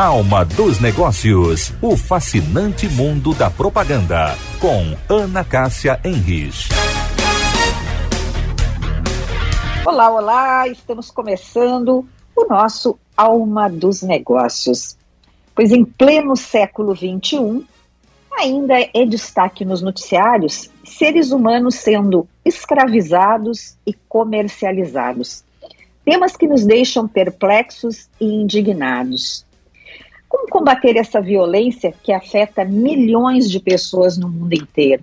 Alma dos Negócios, o fascinante mundo da propaganda, com Ana Cássia Henrich. Olá, olá, estamos começando o nosso Alma dos Negócios. Pois em pleno século XXI, ainda é destaque nos noticiários seres humanos sendo escravizados e comercializados. Temas que nos deixam perplexos e indignados. Como combater essa violência que afeta milhões de pessoas no mundo inteiro?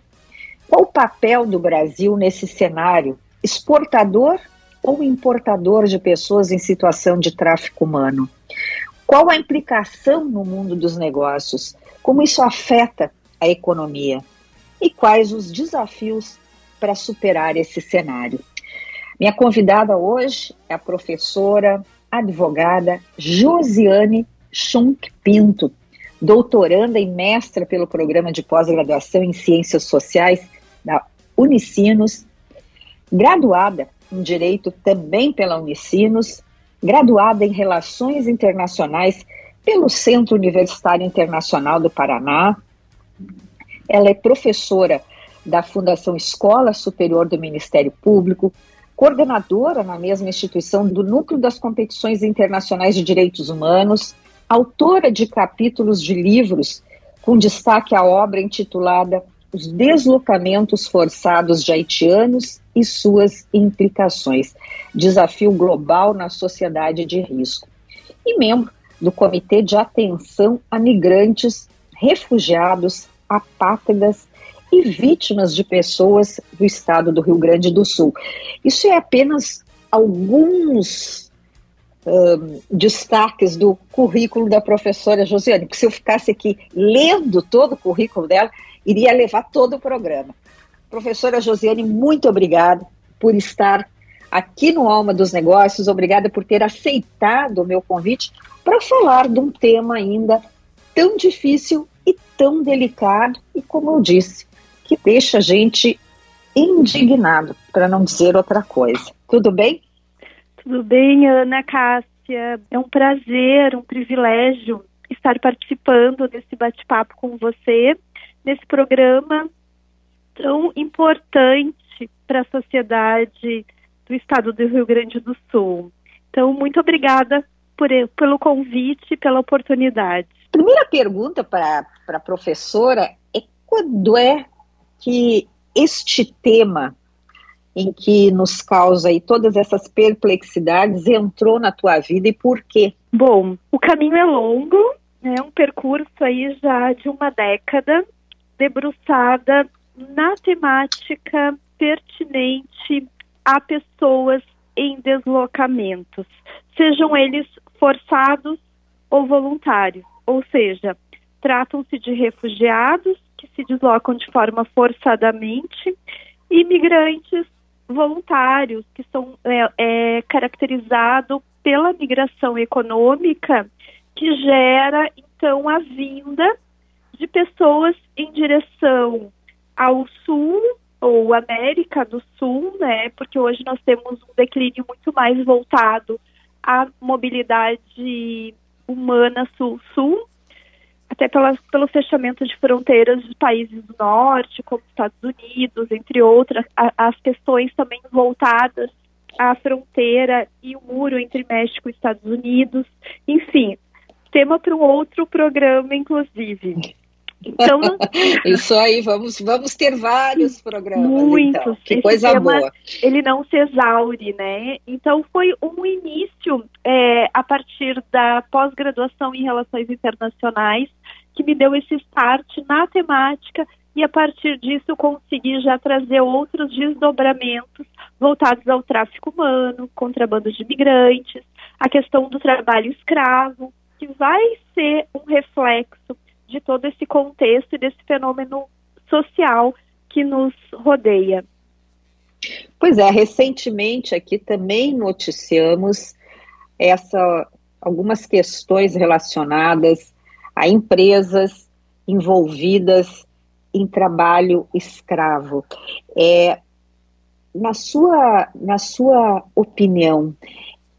Qual o papel do Brasil nesse cenário? Exportador ou importador de pessoas em situação de tráfico humano? Qual a implicação no mundo dos negócios? Como isso afeta a economia? E quais os desafios para superar esse cenário? Minha convidada hoje é a professora, advogada Josiane Schunk Pinto, doutoranda e mestra pelo programa de pós-graduação em Ciências Sociais da Unicinos, graduada em Direito também pela Unicinos, graduada em Relações Internacionais pelo Centro Universitário Internacional do Paraná. Ela é professora da Fundação Escola Superior do Ministério Público, coordenadora na mesma instituição do Núcleo das Competições Internacionais de Direitos Humanos, autora de capítulos de livros com destaque à obra intitulada Os Deslocamentos Forçados de Haitianos e Suas Implicações Desafio Global na Sociedade de Risco. E membro do Comitê de Atenção a Migrantes, Refugiados, Apátridas e Vítimas de Pessoas do Estado do Rio Grande do Sul. Isso é apenas alguns destaques do currículo da professora Josiane, porque se eu ficasse aqui lendo todo o currículo dela, iria levar todo o programa. Professora Josiane, muito obrigada por estar aqui no Alma dos Negócios, obrigada por ter aceitado o meu convite para falar de um tema ainda tão difícil e tão delicado, e como eu disse, que deixa a gente indignado, para não dizer outra coisa. Tudo bem? Tudo bem, Ana Cássia. É um prazer, um privilégio estar participando desse bate-papo com você, nesse programa tão importante para a sociedade do estado do Rio Grande do Sul. Então, muito obrigada por, pelo convite, pela oportunidade. Primeira pergunta para a professora é quando é que este tema em que nos causa aí todas essas perplexidades entrou na tua vida e por quê? Bom, o caminho é longo, é um percurso aí já de uma década, debruçada na temática pertinente a pessoas em deslocamentos, sejam eles forçados ou voluntários, ou seja, tratam-se de refugiados que se deslocam de forma forçadamente, imigrantes voluntários, que são é, é, caracterizado pela migração econômica, que gera então a vinda de pessoas em direção ao sul ou América do Sul, né? Porque hoje nós temos um declínio muito mais voltado à mobilidade humana sul-sul, até pela, pelo fechamento de fronteiras de países do norte, como Estados Unidos, entre outras, a, as questões também voltadas à fronteira e o muro entre México e Estados Unidos, enfim, tema para um outro programa, inclusive. Então, isso aí, vamos, vamos ter vários programas. Muitos. Então. Que coisa tema, boa. Ele não se exaure, né? Então foi um início é, a partir da pós-graduação em relações internacionais que me deu esse start na temática e a partir disso eu consegui já trazer outros desdobramentos voltados ao tráfico humano, contrabando de imigrantes, a questão do trabalho escravo, que vai ser um reflexo de todo esse contexto e desse fenômeno social que nos rodeia. Pois é, recentemente aqui também noticiamos essa algumas questões relacionadas a empresas envolvidas em trabalho escravo. É, na sua na sua opinião,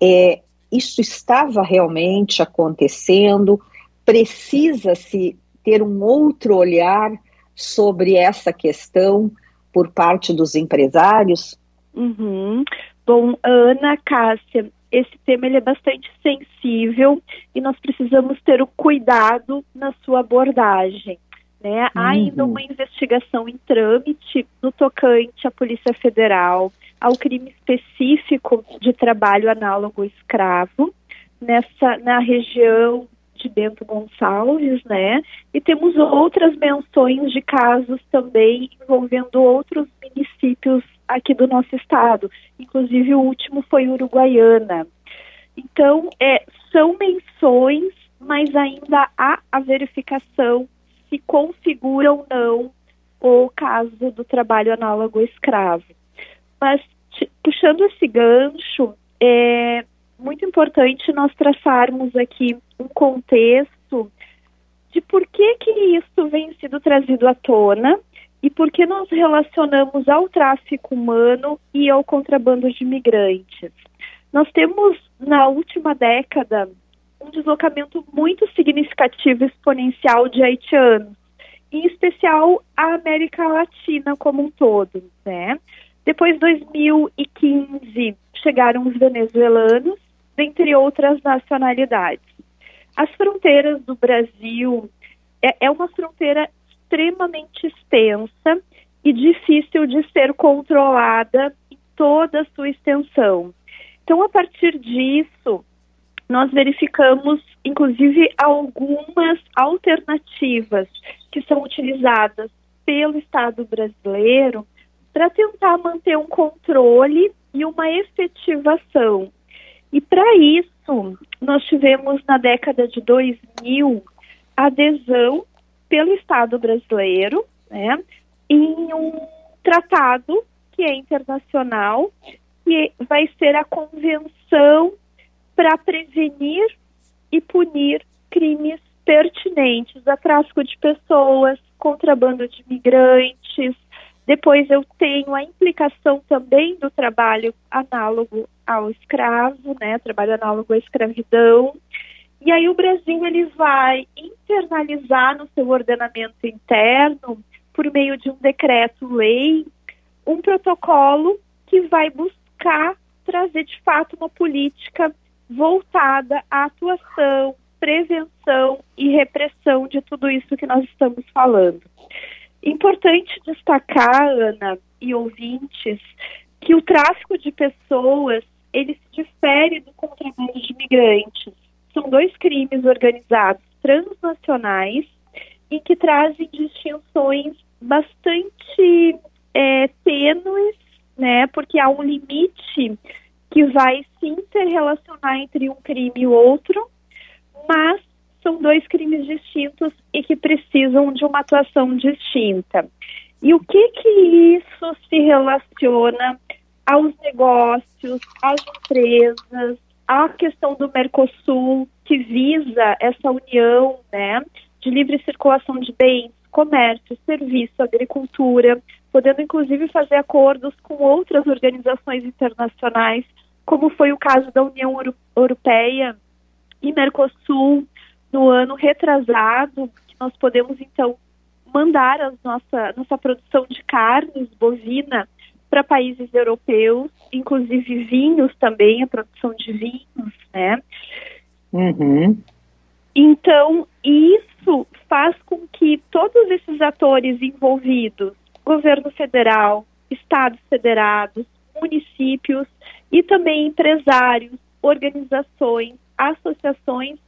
é, isso estava realmente acontecendo? precisa-se ter um outro olhar sobre essa questão por parte dos empresários? Uhum. Bom, Ana Cássia, esse tema ele é bastante sensível e nós precisamos ter o cuidado na sua abordagem. Né? Uhum. Há ainda uma investigação em trâmite no tocante à Polícia Federal, ao crime específico de trabalho análogo escravo, nessa, na região de Bento Gonçalves, né? E temos outras menções de casos também envolvendo outros municípios aqui do nosso estado. Inclusive o último foi Uruguaiana. Então, é, são menções, mas ainda há a verificação se configura ou não o caso do trabalho análogo escravo. Mas, puxando esse gancho, é muito importante nós traçarmos aqui um contexto de por que, que isso vem sido trazido à tona e por que nós relacionamos ao tráfico humano e ao contrabando de imigrantes. Nós temos, na última década, um deslocamento muito significativo exponencial de haitianos, em especial a América Latina como um todo, né? Depois de 2015 chegaram os venezuelanos, dentre outras nacionalidades. As fronteiras do Brasil é, é uma fronteira extremamente extensa e difícil de ser controlada em toda a sua extensão. Então, a partir disso, nós verificamos, inclusive, algumas alternativas que são utilizadas pelo Estado brasileiro para tentar manter um controle e uma efetivação. E para isso, nós tivemos na década de 2000 adesão pelo Estado brasileiro né, em um tratado que é internacional, que vai ser a Convenção para prevenir e punir crimes pertinentes a tráfico de pessoas, contrabando de imigrantes. Depois eu tenho a implicação também do trabalho análogo ao escravo, né, trabalho análogo à escravidão. E aí o Brasil ele vai internalizar no seu ordenamento interno, por meio de um decreto-lei, um protocolo que vai buscar trazer de fato uma política voltada à atuação, prevenção e repressão de tudo isso que nós estamos falando. Importante destacar, Ana e ouvintes, que o tráfico de pessoas ele se difere do contrabando de imigrantes. São dois crimes organizados transnacionais e que trazem distinções bastante é, tênues, né? Porque há um limite que vai se interrelacionar entre um crime e outro, mas são dois crimes distintos e que precisam de uma atuação distinta. E o que que isso se relaciona aos negócios, às empresas, à questão do Mercosul, que visa essa união né, de livre circulação de bens, comércio, serviço, agricultura, podendo inclusive fazer acordos com outras organizações internacionais, como foi o caso da União Europeia e Mercosul no ano retrasado, que nós podemos então mandar a nossa, nossa produção de carnes bovina para países europeus, inclusive vinhos também, a produção de vinhos, né? Uhum. Então, isso faz com que todos esses atores envolvidos, governo federal, estados federados, municípios e também empresários, organizações, associações,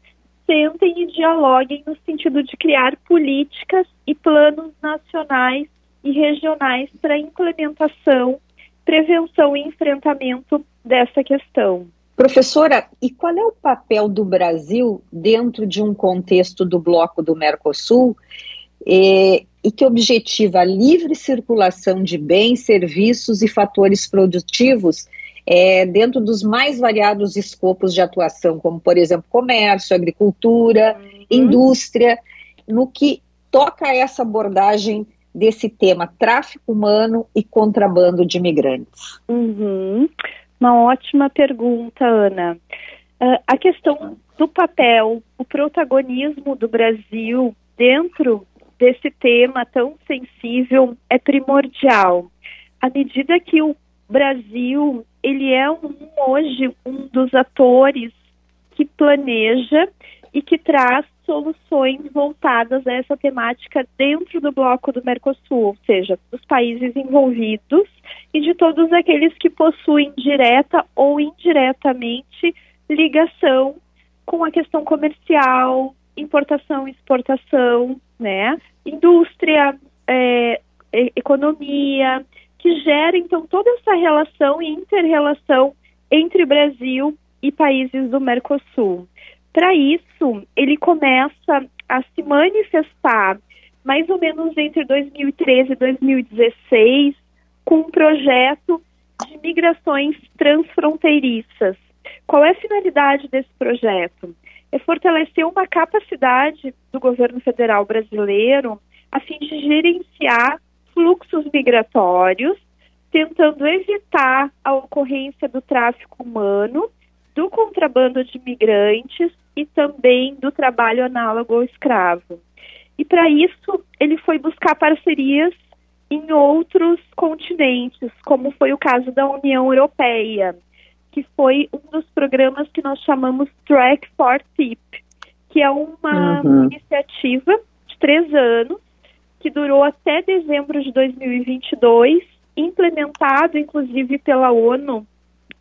sentem e dialoguem no sentido de criar políticas e planos nacionais e regionais para implementação, prevenção e enfrentamento dessa questão. Professora, e qual é o papel do Brasil dentro de um contexto do bloco do Mercosul e, e que objetiva a livre circulação de bens, serviços e fatores produtivos é, dentro dos mais variados escopos de atuação, como, por exemplo, comércio, agricultura, uhum. indústria, no que toca a essa abordagem desse tema tráfico humano e contrabando de imigrantes? Uhum. Uma ótima pergunta, Ana. Uh, a questão do papel, o protagonismo do Brasil dentro desse tema tão sensível é primordial. À medida que o Brasil ele é um, hoje um dos atores que planeja e que traz soluções voltadas a essa temática dentro do bloco do Mercosul, ou seja, dos países envolvidos e de todos aqueles que possuem direta ou indiretamente ligação com a questão comercial, importação e exportação, né, indústria, é, economia, que gera então toda essa relação e inter-relação entre Brasil e países do Mercosul. Para isso, ele começa a se manifestar mais ou menos entre 2013 e 2016 com um projeto de migrações transfronteiriças. Qual é a finalidade desse projeto? É fortalecer uma capacidade do governo federal brasileiro a fim de gerenciar fluxos migratórios, tentando evitar a ocorrência do tráfico humano, do contrabando de migrantes e também do trabalho análogo ao escravo. E para isso, ele foi buscar parcerias em outros continentes, como foi o caso da União Europeia, que foi um dos programas que nós chamamos Track for TIP, que é uma uhum. iniciativa de três anos que durou até dezembro de 2022, implementado inclusive pela ONU,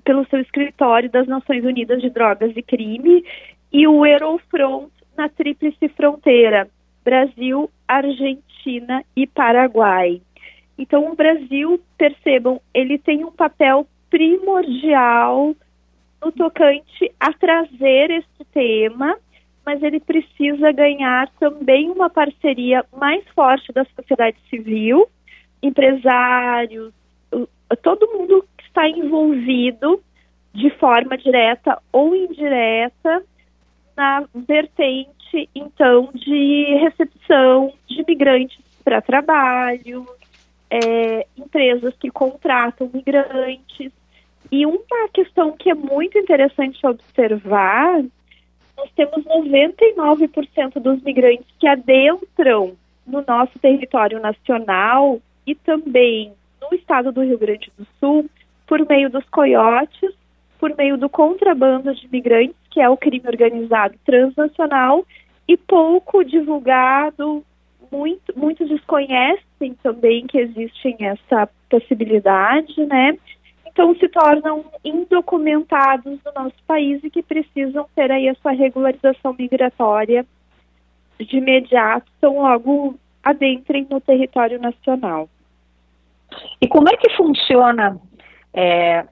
pelo seu escritório das Nações Unidas de Drogas e Crime, e o Eurofront na Tríplice Fronteira, Brasil, Argentina e Paraguai. Então, o Brasil, percebam, ele tem um papel primordial no tocante a trazer este tema mas ele precisa ganhar também uma parceria mais forte da sociedade civil, empresários, todo mundo está envolvido de forma direta ou indireta na vertente, então, de recepção de migrantes para trabalho, é, empresas que contratam migrantes. E uma questão que é muito interessante observar nós temos 99% dos migrantes que adentram no nosso território nacional e também no estado do Rio Grande do Sul por meio dos coiotes, por meio do contrabando de migrantes, que é o crime organizado transnacional, e pouco divulgado, muito, muitos desconhecem também que existe essa possibilidade, né? então se tornam indocumentados no nosso país e que precisam ter aí a sua regularização migratória de imediato, então logo adentrem no território nacional. E como é que funciona é,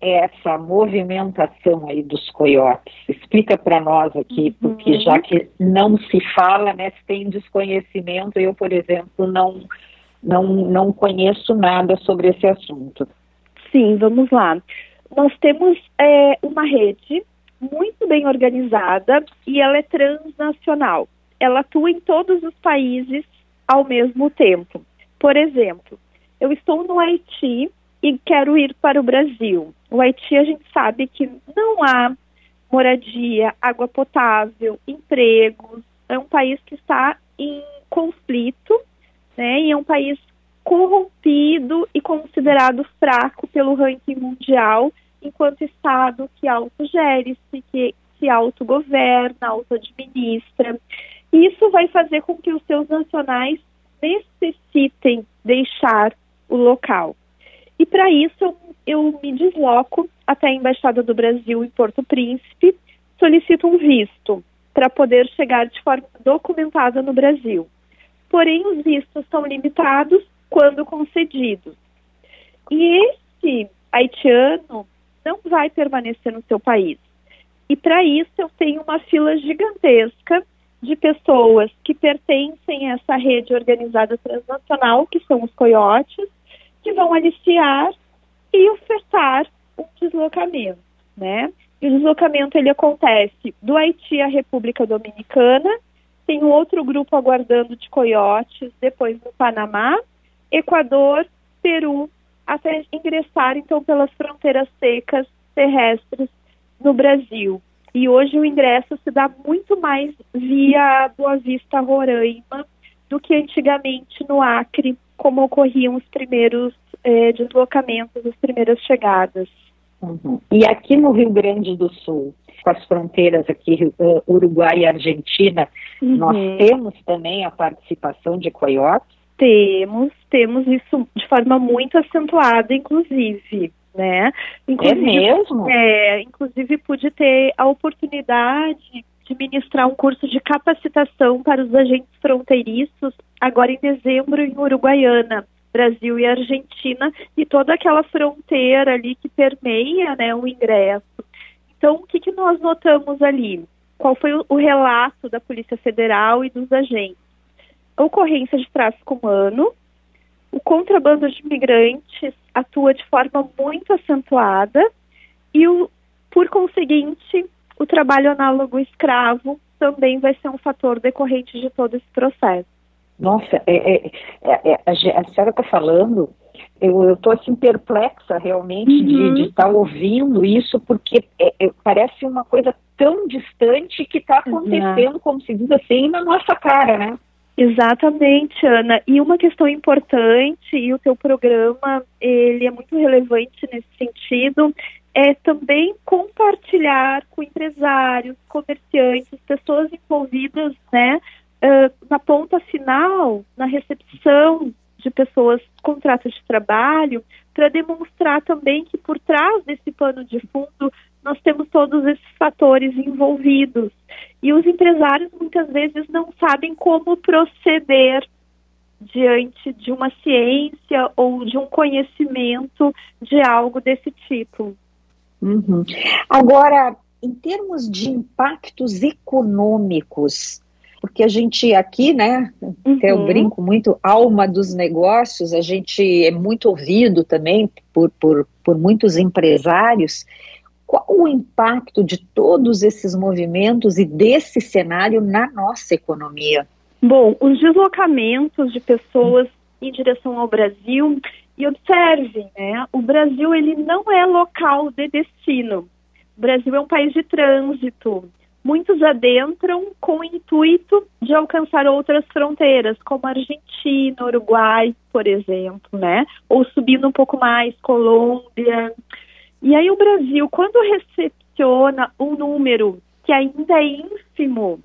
essa movimentação aí dos coiotes? Explica para nós aqui, uhum. porque já que não se fala, né, se tem desconhecimento, eu, por exemplo, não, não, não conheço nada sobre esse assunto. Sim, vamos lá. Nós temos é, uma rede muito bem organizada e ela é transnacional. Ela atua em todos os países ao mesmo tempo. Por exemplo, eu estou no Haiti e quero ir para o Brasil. O Haiti a gente sabe que não há moradia, água potável, empregos. É um país que está em conflito, né? E é um país corrompido e considerado fraco pelo ranking mundial, enquanto Estado que autogere-se, que se autogoverna, autoadministra. Isso vai fazer com que os seus nacionais necessitem deixar o local. E para isso eu, eu me desloco até a Embaixada do Brasil em Porto Príncipe, solicito um visto para poder chegar de forma documentada no Brasil. Porém, os vistos são limitados quando concedidos. E esse haitiano não vai permanecer no seu país. E para isso eu tenho uma fila gigantesca de pessoas que pertencem a essa rede organizada transnacional, que são os coiotes, que vão aliciar e ofertar um deslocamento, né? E o deslocamento ele acontece do Haiti à República Dominicana, tem um outro grupo aguardando de coiotes, depois no Panamá, Equador, Peru, até ingressar então pelas fronteiras secas terrestres no Brasil. E hoje o ingresso se dá muito mais via Boa Vista, Roraima, do que antigamente no Acre, como ocorriam os primeiros eh, deslocamentos, as primeiras chegadas. Uhum. E aqui no Rio Grande do Sul, com as fronteiras aqui, uh, Uruguai e Argentina, uhum. nós temos também a participação de coiotes? Temos, temos isso de forma muito acentuada, inclusive. Né? Inclusive, é mesmo? É, inclusive pude ter a oportunidade de ministrar um curso de capacitação para os agentes fronteiriços agora em dezembro em Uruguaiana. Brasil e Argentina e toda aquela fronteira ali que permeia né, o ingresso. Então, o que, que nós notamos ali? Qual foi o, o relato da Polícia Federal e dos agentes? Ocorrência de tráfico humano, o contrabando de imigrantes atua de forma muito acentuada e, o, por conseguinte, o trabalho análogo escravo também vai ser um fator decorrente de todo esse processo. Nossa, é, é, é, é a, senhora está falando, eu estou assim perplexa realmente uhum. de estar tá ouvindo isso, porque é, é, parece uma coisa tão distante que está acontecendo, uhum. como se diz assim, na nossa cara, né? Exatamente, Ana. E uma questão importante, e o teu programa, ele é muito relevante nesse sentido, é também compartilhar com empresários, comerciantes, pessoas envolvidas, né, uh, na ponta final, na recepção de pessoas, contratos de trabalho, para demonstrar também que por trás desse pano de fundo nós temos todos esses fatores envolvidos. E os empresários muitas vezes não sabem como proceder diante de uma ciência ou de um conhecimento de algo desse tipo. Uhum. Agora, em termos de impactos econômicos, porque a gente aqui, né, uhum. até eu brinco muito, alma dos negócios, a gente é muito ouvido também por, por, por muitos empresários. Qual o impacto de todos esses movimentos e desse cenário na nossa economia? Bom, os deslocamentos de pessoas em direção ao Brasil, e observe, né, o Brasil ele não é local de destino. O Brasil é um país de trânsito muitos adentram com o intuito de alcançar outras fronteiras, como Argentina, Uruguai, por exemplo, né? Ou subindo um pouco mais, Colômbia. E aí o Brasil, quando recepciona um número que ainda é ínfimo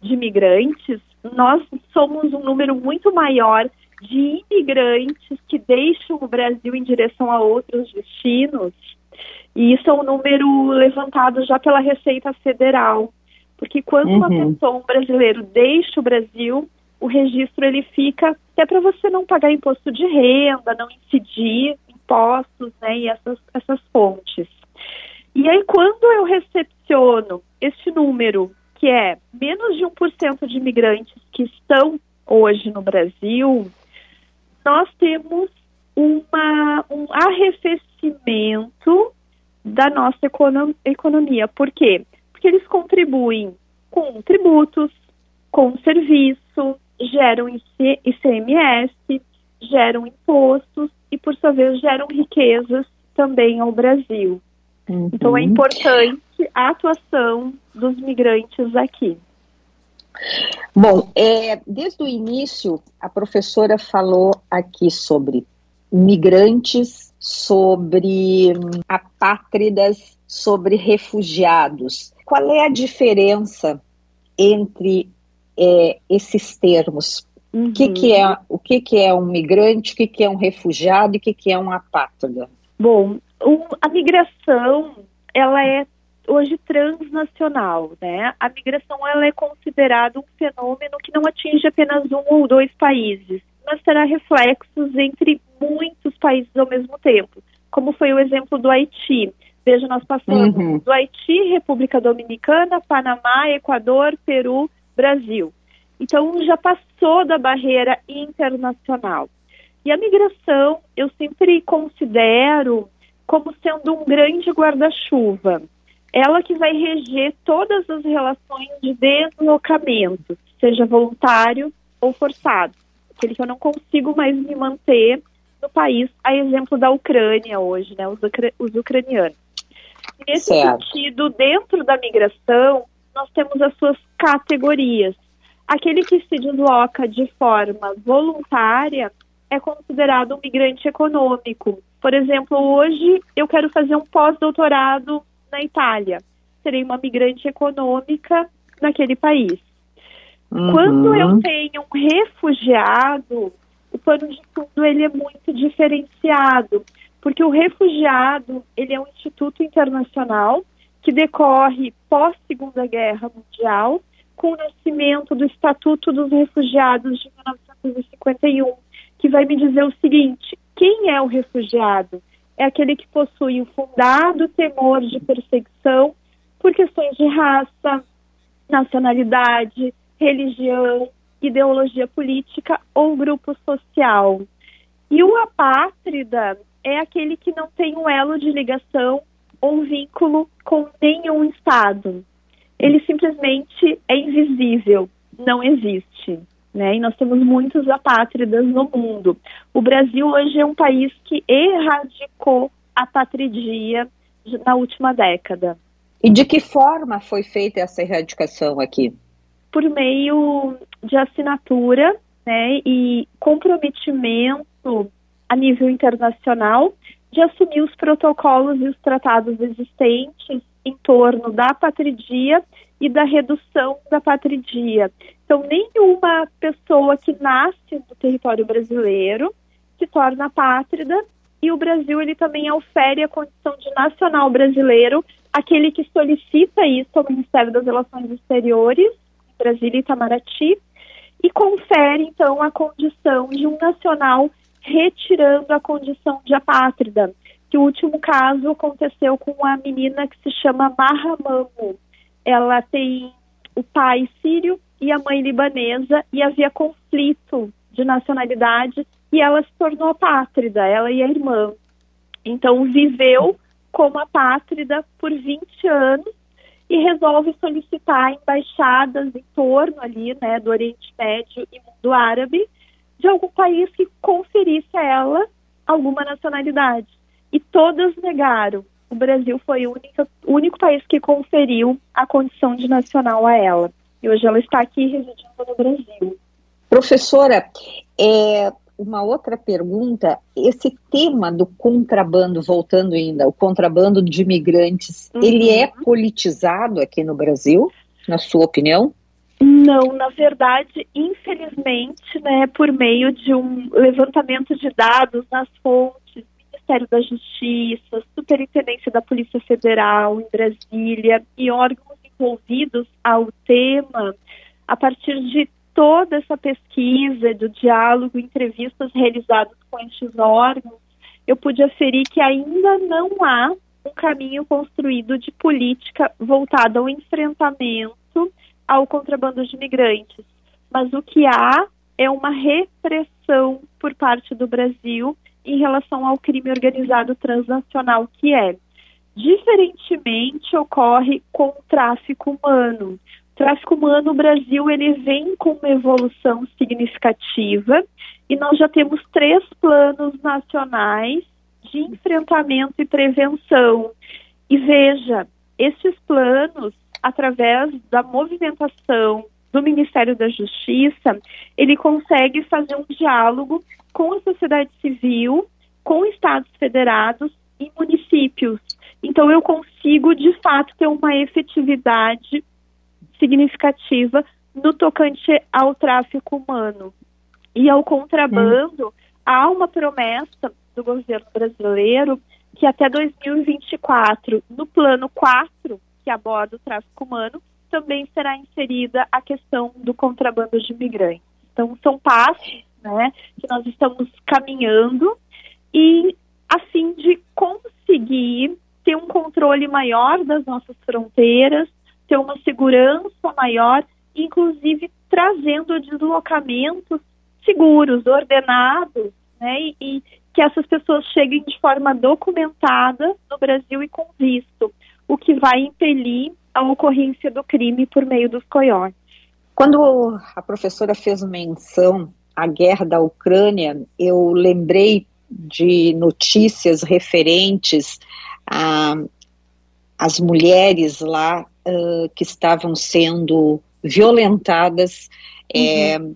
de imigrantes, nós somos um número muito maior de imigrantes que deixam o Brasil em direção a outros destinos. E isso é um número levantado já pela Receita Federal. Porque quando uhum. uma pessoa, um brasileiro, deixa o Brasil, o registro ele fica até para você não pagar imposto de renda, não incidir impostos, né, e essas, essas fontes. E aí, quando eu recepciono este número, que é menos de 1% de imigrantes que estão hoje no Brasil, nós temos uma, um arrefecimento da nossa economia. Por quê? porque eles contribuem com tributos, com serviço, geram ICMS, geram impostos e, por sua vez, geram riquezas também ao Brasil. Uhum. Então é importante a atuação dos migrantes aqui. Bom, é, desde o início, a professora falou aqui sobre migrantes, sobre apátridas, sobre refugiados. Qual é a diferença entre é, esses termos? Uhum. O, que, que, é, o que, que é um migrante, o que, que é um refugiado e o que, que é um apátrida? Bom, um, a migração, ela é hoje transnacional, né? A migração ela é considerada um fenômeno que não atinge apenas um ou dois países, mas terá reflexos entre muitos países ao mesmo tempo, como foi o exemplo do Haiti. Veja, nós passamos uhum. do Haiti, República Dominicana, Panamá, Equador, Peru, Brasil. Então, já passou da barreira internacional. E a migração, eu sempre considero como sendo um grande guarda-chuva. Ela que vai reger todas as relações de deslocamento, seja voluntário ou forçado. Aquele que eu não consigo mais me manter no país, a exemplo da Ucrânia hoje, né, os, ucra os ucranianos. Nesse certo. sentido, dentro da migração, nós temos as suas categorias. Aquele que se desloca de forma voluntária é considerado um migrante econômico. Por exemplo, hoje eu quero fazer um pós-doutorado na Itália. Serei uma migrante econômica naquele país. Uhum. Quando eu tenho um refugiado, o pano de fundo ele é muito diferenciado, porque o refugiado ele é um instituto internacional que decorre pós Segunda Guerra Mundial, com o nascimento do Estatuto dos Refugiados de 1951, que vai me dizer o seguinte: quem é o refugiado? É aquele que possui o fundado temor de perseguição por questões de raça, nacionalidade, religião, ideologia política ou grupo social. E o apátrida é aquele que não tem um elo de ligação ou vínculo com nenhum Estado. Ele simplesmente é invisível, não existe. Né? E nós temos muitos apátridas no mundo. O Brasil hoje é um país que erradicou a patridia na última década. E de que forma foi feita essa erradicação aqui? por meio de assinatura né, e comprometimento a nível internacional de assumir os protocolos e os tratados existentes em torno da patridia e da redução da patridia. Então, nenhuma pessoa que nasce no território brasileiro se torna pátrida e o Brasil ele também ofere a condição de nacional brasileiro aquele que solicita isso ao Ministério das Relações Exteriores Brasília e Itamaraty, e confere, então, a condição de um nacional retirando a condição de apátrida. Que o último caso aconteceu com a menina que se chama Mahamamo. Ela tem o pai sírio e a mãe libanesa e havia conflito de nacionalidade e ela se tornou apátrida, ela e a irmã. Então viveu como apátrida por 20 anos e resolve solicitar embaixadas em torno ali, né, do Oriente Médio e mundo árabe, de algum país que conferisse a ela alguma nacionalidade. E todas negaram. O Brasil foi o único, o único país que conferiu a condição de nacional a ela. E hoje ela está aqui residindo no Brasil. Professora, é, uma outra pergunta, esse tema do contrabando, voltando ainda, o contrabando de imigrantes, uhum. ele é politizado aqui no Brasil, na sua opinião? Não, na verdade, infelizmente, né, por meio de um levantamento de dados nas fontes, Ministério da Justiça, Superintendência da Polícia Federal em Brasília e órgãos envolvidos ao tema, a partir de toda essa pesquisa do diálogo, entrevistas realizadas com estes órgãos, eu pude aferir que ainda não há um caminho construído de política voltada ao enfrentamento ao contrabando de imigrantes. Mas o que há é uma repressão por parte do Brasil em relação ao crime organizado transnacional que é. Diferentemente ocorre com o tráfico humano tráfico humano no Brasil ele vem com uma evolução significativa e nós já temos três planos nacionais de enfrentamento e prevenção. E veja, esses planos, através da movimentação do Ministério da Justiça, ele consegue fazer um diálogo com a sociedade civil, com estados federados e municípios. Então eu consigo, de fato, ter uma efetividade significativa no tocante ao tráfico humano. E ao contrabando, há uma promessa do governo brasileiro que até 2024, no plano 4, que aborda o tráfico humano, também será inserida a questão do contrabando de imigrantes. Então, são passos né, que nós estamos caminhando e a fim de conseguir ter um controle maior das nossas fronteiras, ter uma segurança maior, inclusive trazendo deslocamentos seguros, ordenados, né, e, e que essas pessoas cheguem de forma documentada no Brasil e com visto, o que vai impelir a ocorrência do crime por meio dos coiotes. Quando a professora fez menção à guerra da Ucrânia, eu lembrei de notícias referentes a as mulheres lá uh, que estavam sendo violentadas, é, uhum. é,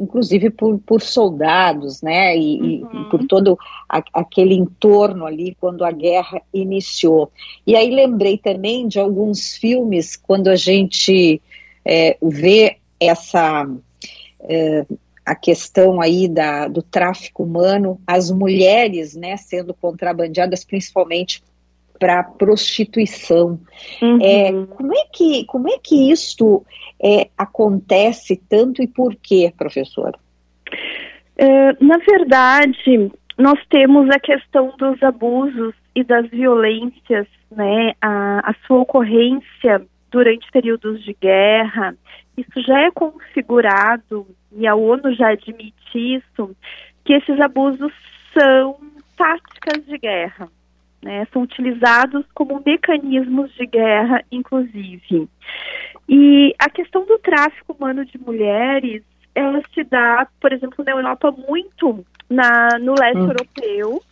inclusive por, por soldados, né, e, uhum. e por todo a, aquele entorno ali quando a guerra iniciou. E aí lembrei também de alguns filmes quando a gente é, vê essa é, a questão aí da, do tráfico humano, as mulheres, né, sendo contrabandeadas principalmente para prostituição. Uhum. É, como é que como é que isto é, acontece tanto e por quê, professora? É, na verdade, nós temos a questão dos abusos e das violências, né? A, a sua ocorrência durante períodos de guerra, isso já é configurado e a ONU já admite isso, que esses abusos são táticas de guerra né, são utilizados como mecanismos de guerra, inclusive. E a questão do tráfico humano de mulheres, ela se dá, por exemplo, na Europa muito na, no leste uhum. europeu,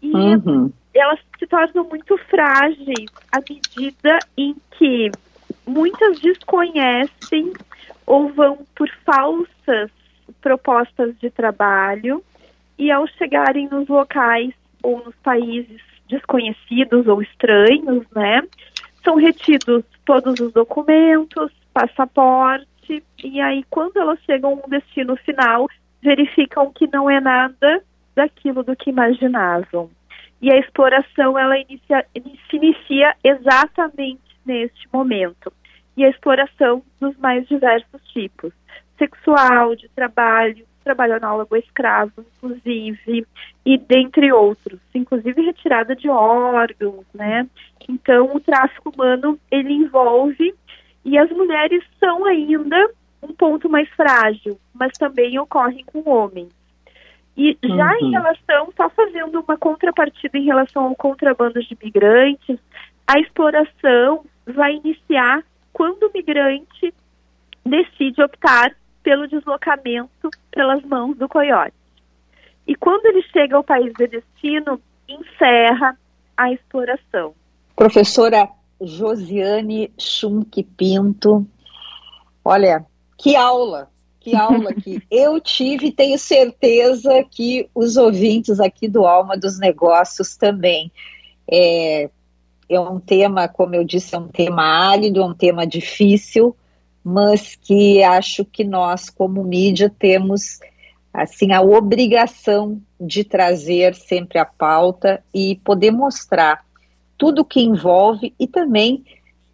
e uhum. elas se tornam muito frágeis à medida em que muitas desconhecem ou vão por falsas propostas de trabalho e ao chegarem nos locais ou nos países desconhecidos ou estranhos, né? São retidos todos os documentos, passaporte, e aí quando elas chegam a um destino final, verificam que não é nada daquilo do que imaginavam. E a exploração ela inicia, se inicia exatamente neste momento. E a exploração dos mais diversos tipos: sexual, de trabalho, trabalho análogo escravo, inclusive, e dentre outros, inclusive retirada de órgãos, né? Então, o tráfico humano, ele envolve, e as mulheres são ainda um ponto mais frágil, mas também ocorrem com homens. E já uhum. em relação, só fazendo uma contrapartida em relação ao contrabando de migrantes, a exploração vai iniciar quando o migrante decide optar pelo deslocamento pelas mãos do coiote. E quando ele chega ao país de destino, encerra a exploração. Professora Josiane Schunk Pinto, olha, que aula, que aula que eu tive e tenho certeza que os ouvintes aqui do Alma dos Negócios também. É, é um tema, como eu disse, é um tema árido, é um tema difícil, mas que acho que nós, como mídia, temos assim a obrigação de trazer sempre a pauta e poder mostrar tudo que envolve e também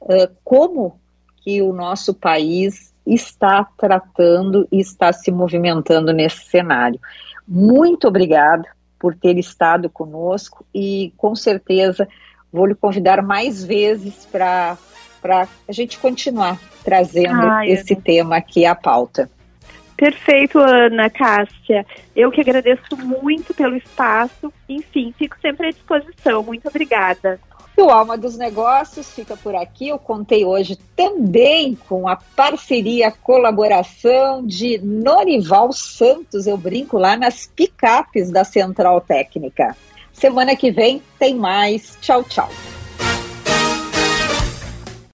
uh, como que o nosso país está tratando e está se movimentando nesse cenário. Muito obrigada por ter estado conosco e com certeza vou lhe convidar mais vezes para a gente continuar trazendo esse tema aqui à pauta. Perfeito, Ana Cássia. Eu que agradeço muito pelo espaço. Enfim, fico sempre à disposição. Muito obrigada. E o Alma dos Negócios fica por aqui. Eu contei hoje também com a parceria, colaboração de Norival Santos. Eu brinco lá nas picapes da Central Técnica. Semana que vem tem mais. Tchau, tchau.